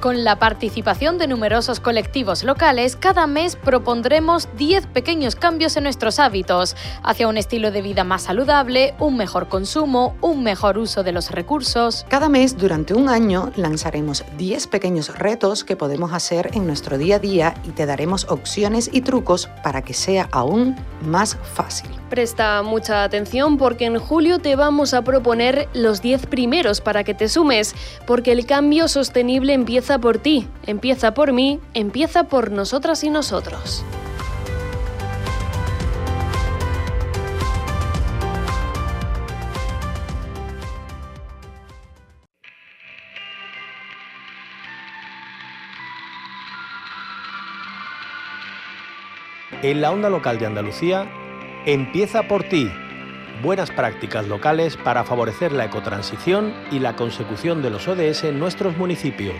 Con la participación de numerosos colectivos locales, cada mes propondremos 10 pequeños cambios en nuestros hábitos, hacia un estilo de vida más saludable, un mejor consumo, un mejor uso de los recursos. Cada mes, durante un año, lanzaremos 10 pequeños retos que podemos hacer en nuestro día a día y te daremos opciones y trucos para que sea aún más fácil. Presta mucha atención porque en julio te vamos a proponer los 10 primeros para que te sumes, porque el cambio sostenible empieza por ti, empieza por mí, empieza por nosotras y nosotros. En la onda local de Andalucía, empieza por ti. Buenas prácticas locales para favorecer la ecotransición y la consecución de los ODS en nuestros municipios.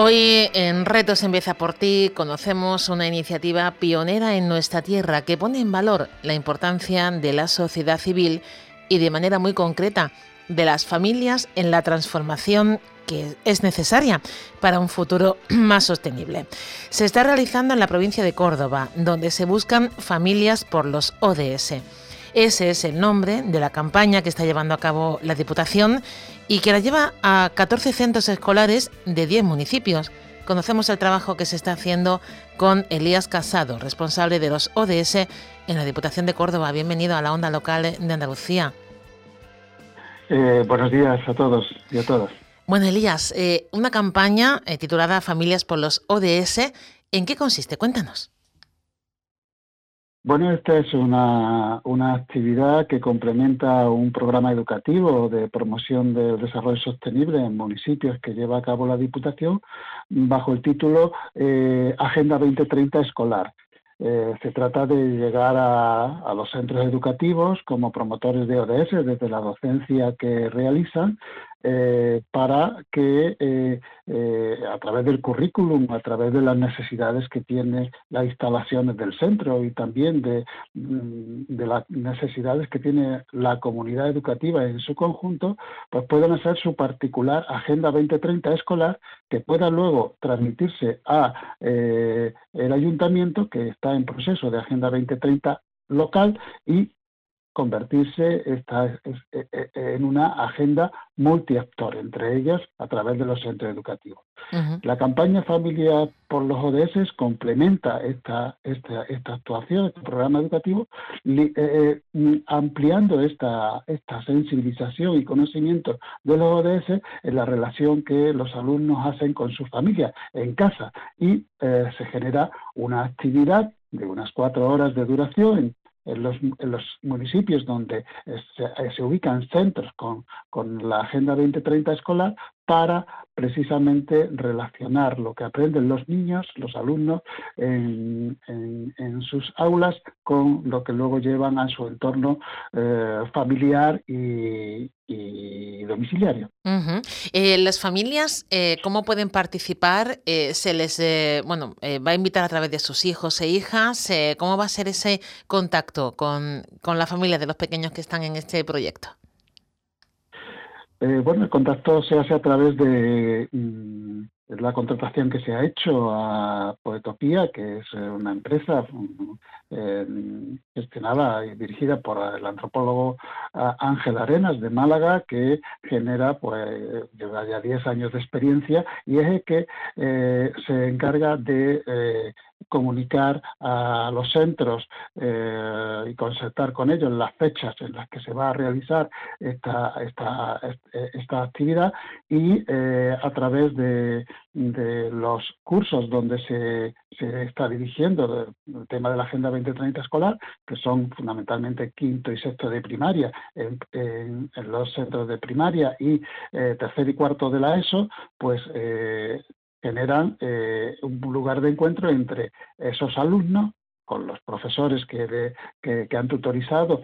Hoy en Retos Empieza por ti conocemos una iniciativa pionera en nuestra tierra que pone en valor la importancia de la sociedad civil y de manera muy concreta de las familias en la transformación que es necesaria para un futuro más sostenible. Se está realizando en la provincia de Córdoba, donde se buscan familias por los ODS. Ese es el nombre de la campaña que está llevando a cabo la Diputación y que la lleva a 14 centros escolares de 10 municipios. Conocemos el trabajo que se está haciendo con Elías Casado, responsable de los ODS en la Diputación de Córdoba. Bienvenido a la onda local de Andalucía. Eh, buenos días a todos y a todas. Bueno, Elías, eh, una campaña eh, titulada Familias por los ODS, ¿en qué consiste? Cuéntanos. Bueno, esta es una, una, actividad que complementa un programa educativo de promoción del desarrollo sostenible en municipios que lleva a cabo la Diputación bajo el título eh, Agenda 2030 Escolar. Eh, se trata de llegar a, a, los centros educativos como promotores de ODS desde la docencia que realizan eh, para que eh, eh, a través del currículum, a través de las necesidades que tiene las instalaciones del centro y también de, mm, las necesidades que tiene la comunidad educativa en su conjunto, pues puedan hacer su particular Agenda 2030 escolar que pueda luego transmitirse a el ayuntamiento que está en proceso de Agenda 2030 local y convertirse esta, e, e, en una agenda multiactor, entre ellas a través de los centros educativos. La campaña Familia por los ODS complementa esta, esta, esta actuación, este programa educativo, eh, eh, ampliando esta, esta sensibilización y conocimiento de los ODS en la relación que los alumnos hacen con sus familias en casa y eh, se genera una actividad de unas cuatro horas de duración en los, en los municipios donde se, se, ubican centros con, con la Agenda 2030 escolar para precisamente relacionar lo que aprenden los niños, los alumnos, en, sus aulas con lo que luego llevan a su entorno eh, familiar y, domiciliario. Eh, las familias, eh, ¿cómo pueden participar? ¿Se les bueno, va a invitar a través de sus hijos e hijas? ¿Cómo va a ser ese contacto con, con la familia de los pequeños que están en este proyecto? Eh, bueno, el contacto se hace a través de, mm, la contratación que se ha hecho a Poetopía, que es una empresa gestionada y dirigida por el antropólogo Ángel Arenas de Málaga, que genera, pues, ya 10 años de experiencia y es el que se encarga de comunicar a los centros eh, y concertar con ellos las fechas en las que se va a realizar esta, esta, esta actividad y eh, a través de, los cursos donde se, se está dirigiendo el, tema de la Agenda 2030 escolar, que son fundamentalmente quinto y sexto de primaria en, los centros de primaria y eh, tercer y cuarto de la ESO, pues generan eh, un lugar de encuentro entre esos alumnos con los profesores que, que, han tutorizado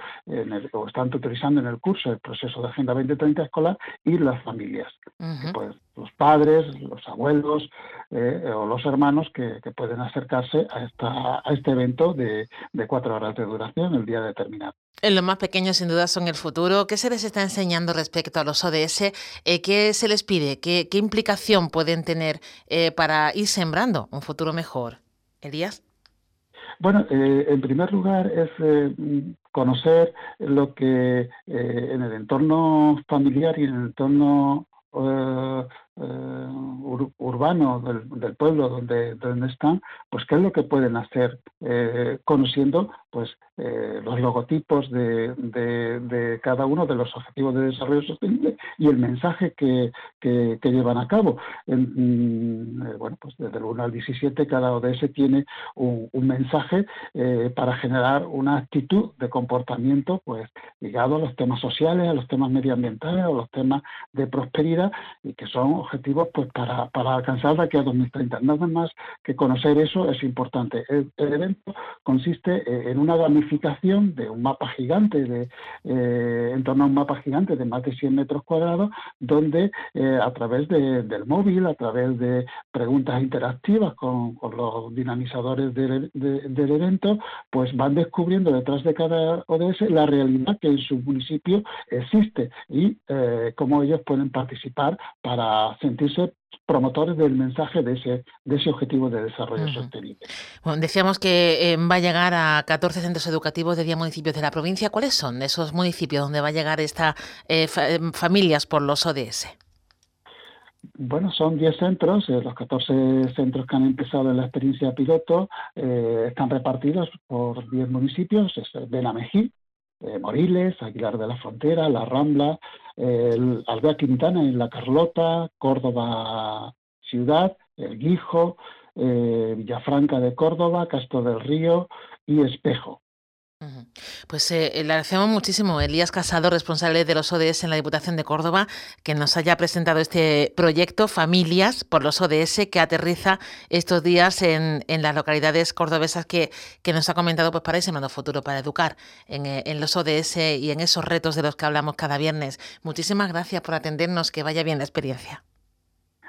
o están tutorizando en el curso el proceso de Agenda 2030 escolar y las familias, pues, los padres, los abuelos eh, o los hermanos que, pueden acercarse a, esta, a este evento de, de cuatro horas de duración el día determinado. Los más pequeños sin duda son el futuro. ¿Qué se les está enseñando respecto a los ODS? Eh, ¿Qué se les pide? ¿Qué, implicación pueden tener eh, para ir sembrando un futuro mejor? Elías. Bueno, eh, en primer lugar es conocer lo que en el entorno familiar y en el entorno urbano del, pueblo donde, donde están, pues qué es lo que pueden hacer conociendo pues eh, los logotipos de, de, cada uno de los objetivos de desarrollo sostenible y el mensaje que, que, llevan a cabo. Mm, eh, bueno, pues desde el 1 al 17 cada ODS tiene un, mensaje eh, para generar una actitud de comportamiento pues ligado a los temas sociales, a los temas medioambientales, a los temas de prosperidad y que son objetivos pues para, para alcanzar de aquí a 2030. Nada más que conocer eso es importante. El, el evento consiste en una gamificación de un mapa gigante, de, eh, en torno a un mapa gigante de más de 100 metros cuadrados, donde eh, a través del móvil, a través de preguntas interactivas con, los dinamizadores del, evento, pues van descubriendo detrás de cada ODS la realidad que en su municipio existe y eh, cómo ellos pueden participar para sentirse promotores del mensaje de ese, de ese objetivo de desarrollo sostenible. Bueno, decíamos que eh, va a llegar a 14 centros educativos de 10 municipios de la provincia. ¿Cuáles son esos municipios donde va a llegar esta eh, eh, familias por los ODS? Bueno, son 10 centros, los 14 centros que han empezado en la experiencia piloto están repartidos por 10 municipios, es Benamejí, Moriles, Aguilar de la Frontera, La Rambla, el Aldea Quintana en La Carlota, Córdoba Ciudad, El Guijo, eh, Villafranca de Córdoba, Castro del Río y Espejo. Pues eh, le agradecemos muchísimo Elías Casado, responsable de los ODS en la Diputación de Córdoba, que nos haya presentado este proyecto Familias por los ODS que aterriza estos días en, las localidades cordobesas que, que, nos ha comentado pues, para ese mando futuro, para educar en, eh, en los ODS y en esos retos de los que hablamos cada viernes. Muchísimas gracias por atendernos, que vaya bien la experiencia.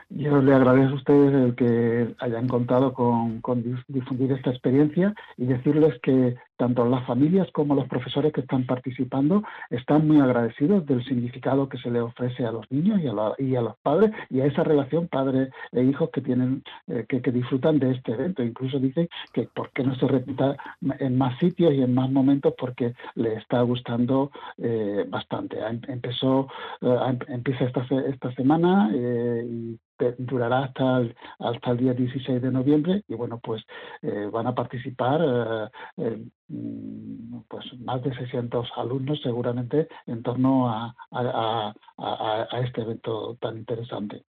Yo le agradezco a ustedes el que hayan contado con, difundir esta experiencia y decirles que tanto las familias como los profesores que están participando están muy agradecidos del significado que se le ofrece a los niños y a, los padres y a esa relación padre e hijos que tienen eh, que, disfrutan de este evento. Incluso dicen que por qué no se repita en más sitios y en más momentos porque le está gustando eh, bastante. Empezó, eh, empieza esta, esta semana y durará hasta el, hasta el día 16 de noviembre y bueno pues eh, van a participar eh, pues más de 600 alumnos seguramente en torno a, a este evento tan interesante.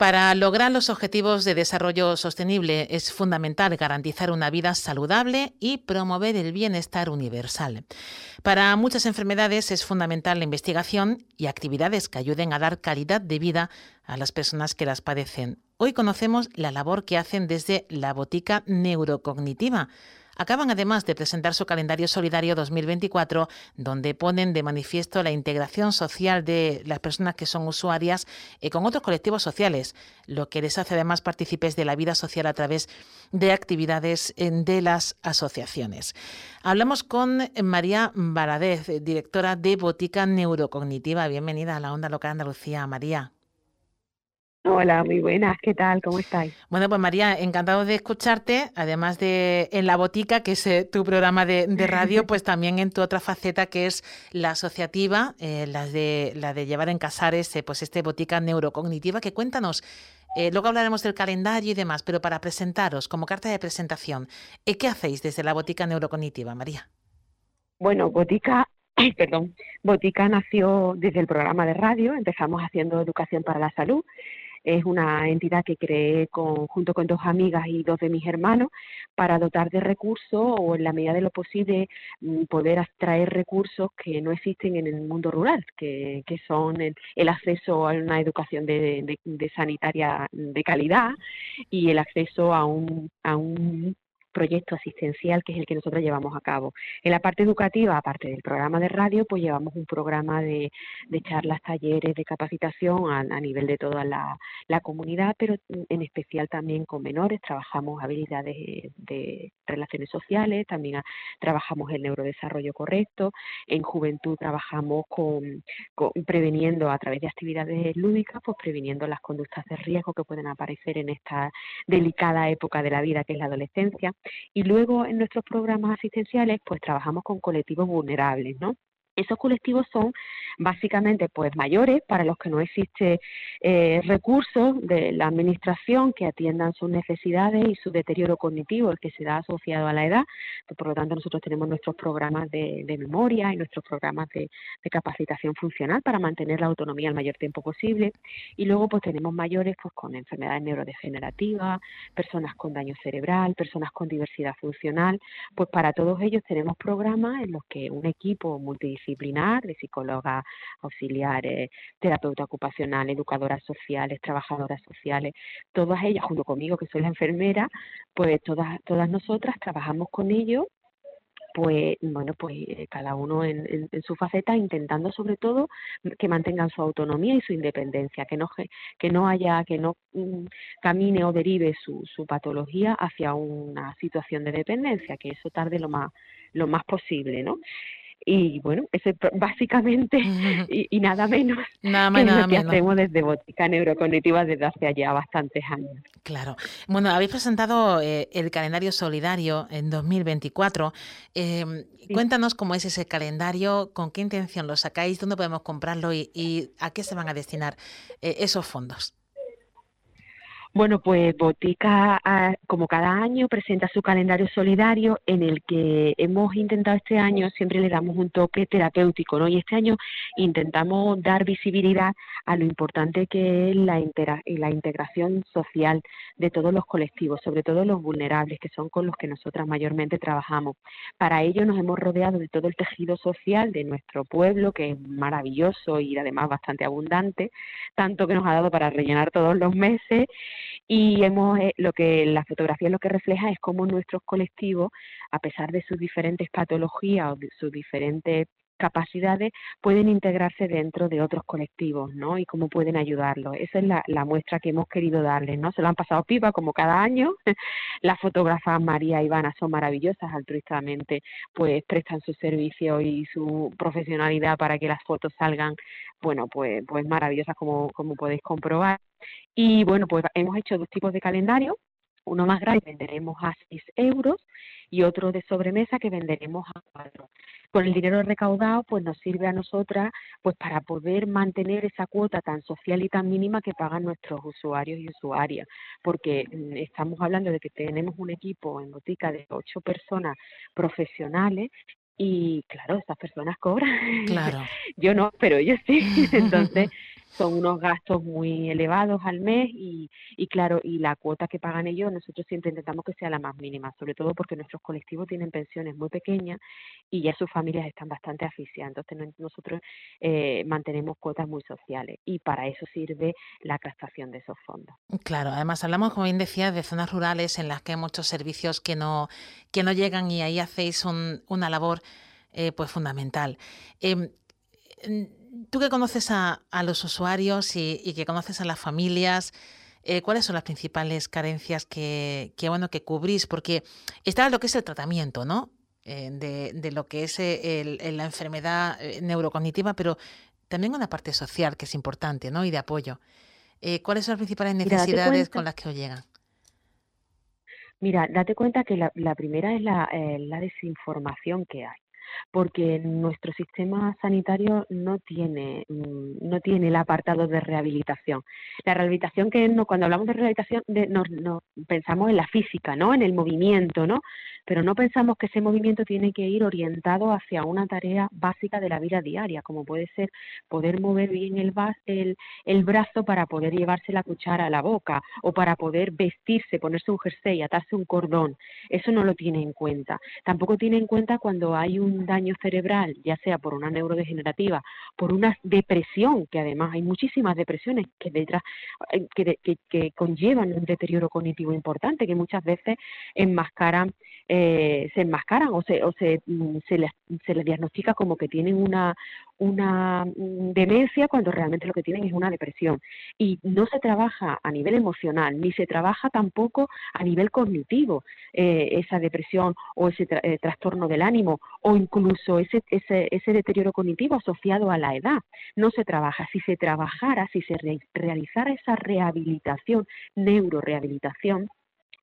Para lograr los objetivos de desarrollo sostenible es fundamental garantizar una vida saludable y promover el bienestar universal. Para muchas enfermedades es fundamental la investigación y actividades que ayuden a dar calidad de vida a las personas que las padecen. Hoy conocemos la labor que hacen desde la botica neurocognitiva acaban además de presentar su calendario solidario 2024, donde ponen de manifiesto la integración social de las personas que son usuarias eh, con otros colectivos sociales, lo que les hace además partícipes de la vida social a través de actividades de las asociaciones. Hablamos con María Baradez, directora de Botica Neurocognitiva. Bienvenida a la Onda Local Andalucía, María. Hola, muy buenas, ¿qué tal? ¿Cómo estáis? Bueno, pues María, encantado de escucharte, además de en La Botica, que es eh, tu programa de, radio, pues también en tu otra faceta que es la asociativa, eh, la, de, la de llevar en Casares, eh, pues este Botica Neurocognitiva, que cuéntanos, luego hablaremos del calendario y demás, pero para presentaros, como carta de presentación, ¿qué hacéis desde la Botica Neurocognitiva, María? Bueno, Botica perdón, Botica nació desde el programa de radio, empezamos haciendo educación para la salud es una entidad que creé junto con dos amigas y dos de mis hermanos para dotar de recursos o en la medida de lo posible mm, poder extraer recursos que no existen en el mundo rural, que, son el, acceso a una educación de, sanitaria de calidad y el acceso a un, a un proyecto asistencial que es el que nosotros llevamos a cabo. En la parte educativa, aparte del programa de radio, pues llevamos un programa de, charlas, talleres, de capacitación a, nivel de toda la, comunidad, pero en especial también con menores. Trabajamos habilidades de relaciones sociales, también trabajamos el neurodesarrollo correcto. En juventud trabajamos con, preveniendo a través de actividades lúdicas, pues previniendo las conductas de riesgo que pueden aparecer en esta delicada época de la vida que es la adolescencia. Y luego en nuestros programas asistenciales, pues trabajamos con colectivos vulnerables, ¿no? Esos colectivos son básicamente pues mayores para los que no existe eh, recursos de la administración que atiendan sus necesidades y su deterioro cognitivo, el que se da asociado a la edad. Por lo tanto, nosotros tenemos nuestros programas de, memoria y nuestros programas de, capacitación funcional para mantener la autonomía el mayor tiempo posible. Y luego pues tenemos mayores pues con enfermedades neurodegenerativas, personas con daño cerebral, personas con diversidad funcional. Pues para todos ellos tenemos programas en los que un equipo multidisciplinar de psicólogas auxiliares, terapeuta ocupacional, educadoras sociales, trabajadoras sociales, todas ellas junto conmigo que soy la enfermera, pues todas, todas nosotras trabajamos con ellos pues bueno, pues eh, cada uno en, su faceta intentando sobre todo que mantengan su autonomía y su independencia, que no que no haya que no mm, camine o derive su, su patología hacia una situación de dependencia, que eso tarde lo más lo más posible, ¿no? Y bueno, eso es básicamente y, nada menos nada más, nada lo que hacemos desde Botica Neurocognitiva desde hace ya bastantes años. Claro. Bueno, habéis presentado eh, el calendario solidario en 2024. Em, cuéntanos cómo es ese calendario, con qué intención lo sacáis, dónde podemos comprarlo y, a qué se van a destinar eh, esos fondos. Bueno, pues Botica, ah, como cada año, presenta su calendario solidario en el que hemos intentado este año, siempre le damos un toque terapéutico, ¿no? Y este año intentamos dar visibilidad a lo importante que es la, la integración social de todos los colectivos, sobre todo los vulnerables, que son con los que nosotras mayormente trabajamos. Para ello nos hemos rodeado de todo el tejido social de nuestro pueblo, que es maravilloso y además bastante abundante, tanto que nos ha dado para rellenar todos los meses y hemos eh, lo que la fotografía lo que refleja es cómo nuestros colectivos, a pesar de sus diferentes patologías o de sus diferentes capacidades pueden integrarse dentro de otros colectivos, ¿no? Y cómo pueden ayudarlos. Esa es la, muestra que hemos querido darles, ¿no? Se lo han pasado pipa como cada año. Las fotógrafas María y Ivana son maravillosas, altruistamente, pues prestan su servicio y su profesionalidad para que las fotos salgan, bueno, pues, pues maravillosas como, como podéis comprobar. Y bueno, pues hemos hecho dos tipos de calendario. Uno más grande venderemos a 6 euros y otro de sobremesa que venderemos a 4. Con el dinero recaudado, pues nos sirve a nosotras pues para poder mantener esa cuota tan social y tan mínima que pagan nuestros usuarios y usuarias, porque mm, estamos hablando de que tenemos un equipo en botica de ocho personas profesionales y claro, esas personas cobran. Claro. Yo no, pero ellos sí. Entonces, son unos gastos muy elevados al mes y, y claro, y la cuota que pagan ellos nosotros siempre intentamos que sea la más mínima, sobre todo porque nuestros colectivos tienen pensiones muy pequeñas y ya sus familias están bastante asfixiadas, entonces nosotros eh, mantenemos cuotas muy sociales y para eso sirve la captación de esos fondos. Claro, además hablamos, como bien decía, de zonas rurales en las que hay muchos servicios que no, que no llegan y ahí hacéis una labor eh, pues fundamental. Em, tú que conoces a, los usuarios y, que conoces a las familias, eh, ¿cuáles son las principales carencias que, bueno, que cubrís? Porque está lo que es el tratamiento, ¿no? Eh, de, lo que es eh, la enfermedad neurocognitiva, pero también una parte social que es importante, ¿no? Y de apoyo. Eh, ¿Cuáles son las principales necesidades con las que os llegan? Mira, date cuenta que la, primera es la, eh, la desinformación que hay porque nuestro sistema sanitario no tiene, mm, no tiene el apartado de rehabilitación. La rehabilitación que no, cuando hablamos de rehabilitación de, no, no, pensamos en la física, ¿no? En el movimiento, ¿no? Pero no pensamos que ese movimiento tiene que ir orientado hacia una tarea básica de la vida diaria, como puede ser poder mover bien el, el, el brazo para poder llevarse la cuchara a la boca o para poder vestirse, ponerse un jersey, atarse un cordón. Eso no lo tiene en cuenta. Tampoco tiene en cuenta cuando hay un daño cerebral, ya sea por una neurodegenerativa, por una depresión, que además hay muchísimas depresiones que detrás eh, que, conllevan un deterioro cognitivo importante, que muchas veces enmascaran, eh, se enmascaran o se, o se, mm, se, les, se les diagnostica como que tienen una, una mm, demencia cuando realmente lo que tienen es una depresión. Y no se trabaja a nivel emocional, ni se trabaja tampoco a nivel cognitivo eh, esa depresión o ese eh, trastorno del ánimo o incluso ese, ese, ese deterioro cognitivo asociado a la edad. No se trabaja. Si se trabajara, si se realizara esa rehabilitación, neurorehabilitación,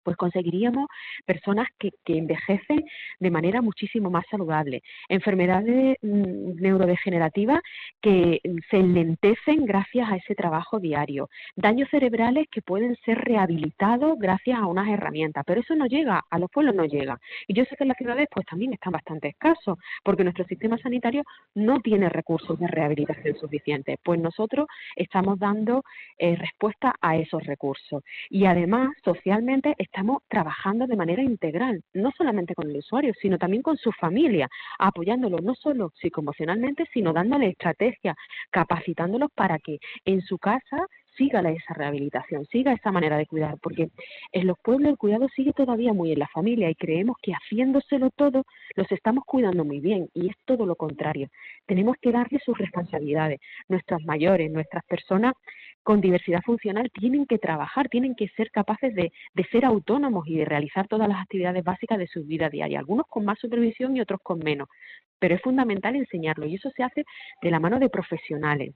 pues conseguiríamos personas que, envejecen de manera muchísimo más saludable. Enfermedades mm, neurodegenerativas que se enlentecen gracias a ese trabajo diario. Daños cerebrales que pueden ser rehabilitados gracias a unas herramientas, pero eso no llega, a los pueblos no llega. Y yo sé que en las ciudades pues también están bastante escasos, porque nuestro sistema sanitario no tiene recursos de rehabilitación suficientes. Pues nosotros estamos dando eh, respuesta a esos recursos. Y además, socialmente, estamos trabajando de manera integral, no solamente con el usuario, sino también con su familia, apoyándolo no solo psicoemocionalmente, sino dándole estrategias, capacitándolos para que en su casa siga esa rehabilitación, siga esa manera de cuidar, porque en los pueblos el cuidado sigue todavía muy en la familia y creemos que haciéndoselo todo los estamos cuidando muy bien y es todo lo contrario. Tenemos que darle sus responsabilidades. Nuestros mayores, nuestras personas con diversidad funcional tienen que trabajar, tienen que ser capaces de, ser autónomos y de realizar todas las actividades básicas de su vida diaria, algunos con más supervisión y otros con menos. Pero es fundamental enseñarlo y eso se hace de la mano de profesionales,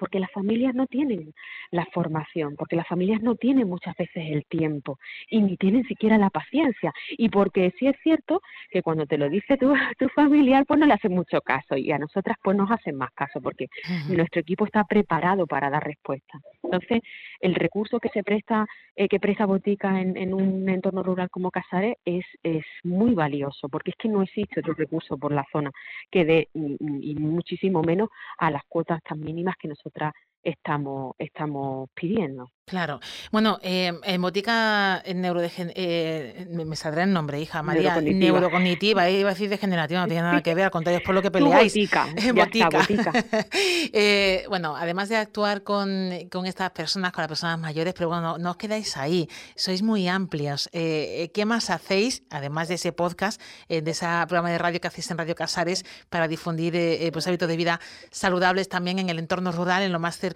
porque las familias no tienen la formación, porque las familias no tienen muchas veces el tiempo y ni tienen siquiera la paciencia. Y porque sí es cierto que cuando te lo dice tu, tu familiar, pues no le hace mucho caso y a nosotras pues nos hacen más caso porque nuestro equipo está preparado para dar respuesta. Entonces, el recurso que se presta, eh, que presta Botica en, en, un entorno rural como Casares es, es muy valioso porque es que no existe otro recurso por la zona que dé, y muchísimo menos a las cuotas tan mínimas que nosotros otra estamos, estamos pidiendo. Claro. Bueno, eh, en botica en neurodegen eh, me saldrá el nombre, hija, María, neurocognitiva, neurocognitiva iba a decir degenerativa, no tiene nada que ver, al contrario, es por lo que peleáis. Botica, botica. botica. eh, bueno, además de actuar con, con, estas personas, con las personas mayores, pero bueno, no, os quedáis ahí, sois muy amplios. Eh, ¿Qué más hacéis, además de ese podcast, eh, de ese programa de radio que hacéis en Radio Casares, para difundir eh, pues, hábitos de vida saludables también en el entorno rural, en lo más cercano?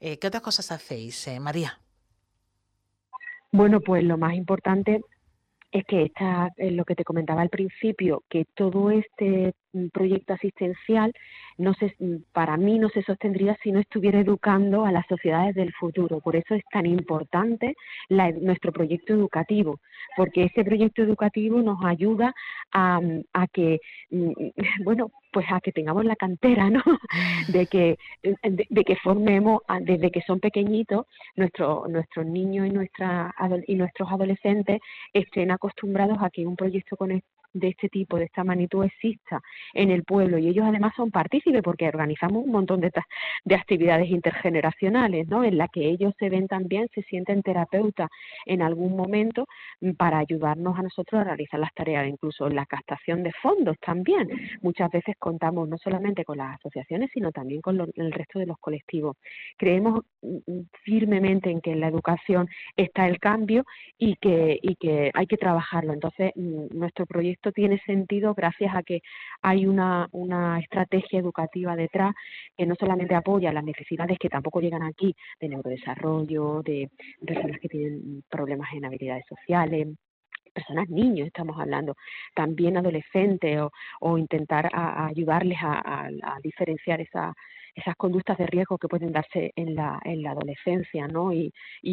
¿Qué otras cosas hacéis, María? Bueno, pues lo más importante es que está en lo que te comentaba al principio, que todo este mm, proyecto asistencial no se, mm, para mí no se sostendría si no estuviera educando a las sociedades del futuro. Por eso es tan importante nuestro proyecto educativo, porque ese proyecto educativo nos ayuda a, mm, a que, bueno, pues a que tengamos la cantera, ¿no? De que, de, que formemos desde que son pequeñitos nuestros nuestros niños y nuestra, y nuestros adolescentes estén acostumbrados a que un proyecto con, de este tipo, de esta magnitud exista en el pueblo y ellos además son partícipes porque organizamos un montón de, de actividades intergeneracionales, ¿no? En la que ellos se ven también, se sienten terapeutas en algún momento mm, para ayudarnos a nosotros a realizar las tareas, incluso la captación de fondos también. Muchas veces contamos no solamente con las asociaciones, sino también con el resto de los colectivos. Creemos mm, mm, firmemente en que en la educación está el cambio y que, y que hay que trabajarlo. Entonces, nuestro proyecto esto tiene sentido gracias a que hay una, una estrategia educativa detrás que no solamente apoya las necesidades que tampoco llegan aquí de neurodesarrollo, de personas que tienen problemas en habilidades sociales, personas, niños estamos hablando, también adolescentes o, o intentar ayudarles a, a, diferenciar esa, esas conductas de riesgo que pueden darse en la, en la adolescencia, ¿no? Y,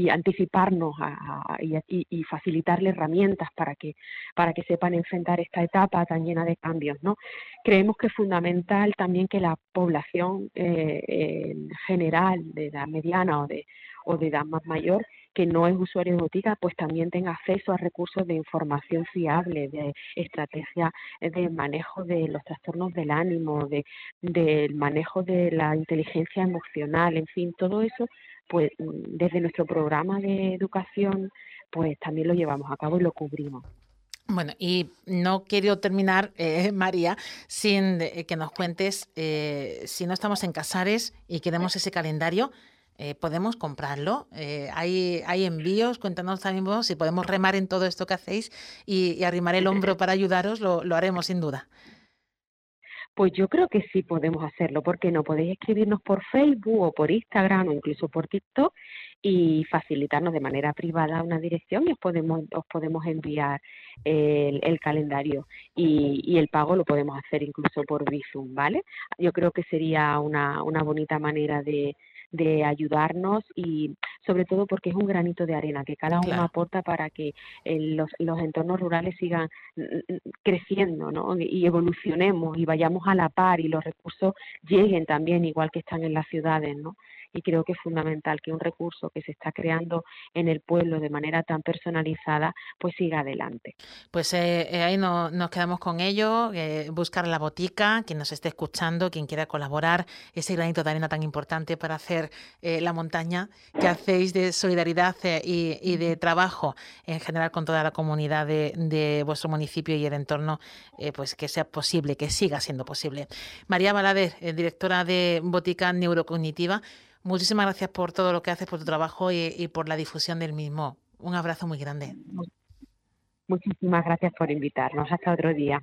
anticiparnos a, y, y, facilitarle herramientas para que, para que sepan enfrentar esta etapa tan llena de cambios, ¿no? Creemos que es fundamental también que la población eh, en general, de edad mediana o de, o de edad más mayor, que no es usuario de botica, pues también tenga acceso a recursos de información fiable, de estrategia de manejo de los trastornos del ánimo, de del manejo de la inteligencia emocional, en fin, todo eso, pues desde nuestro programa de educación, pues también lo llevamos a cabo y lo cubrimos. Bueno, y no quiero terminar, eh, María, sin eh, que nos cuentes eh, si no estamos en Casares y queremos ese calendario, eh, ¿podemos comprarlo? Eh, ¿hay, ¿hay, envíos? Cuéntanos también vos si podemos remar en todo esto que hacéis y, arrimar el hombro para ayudaros, lo, haremos sin duda. Pues yo creo que sí podemos hacerlo, porque no podéis escribirnos por Facebook o por Instagram o incluso por TikTok y facilitarnos de manera privada una dirección y os podemos, os podemos enviar el, calendario y, y, el pago lo podemos hacer incluso por Bizum, ¿vale? Yo creo que sería una, una bonita manera de, de ayudarnos y sobre todo porque es un granito de arena que cada uno aporta para que eh, los, los entornos rurales sigan creciendo ¿no? y evolucionemos y vayamos a la par y los recursos lleguen también igual que están en las ciudades. ¿no? Y creo que es fundamental que un recurso que se está creando en el pueblo de manera tan personalizada pues siga adelante. Pues eh, eh, ahí no, nos quedamos con ello, eh, buscar la botica, quien nos esté escuchando, quien quiera colaborar, ese granito de arena tan importante para hacer la montaña que hacéis de solidaridad y, de trabajo en general con toda la comunidad de, vuestro municipio y el entorno, pues que sea posible, que siga siendo posible. María Balader, directora de Botica Neurocognitiva, Muchísimas gracias por todo lo que haces, por tu trabajo y, por la difusión del mismo. Un abrazo muy grande. Muchísimas gracias por invitarnos. Hasta otro día.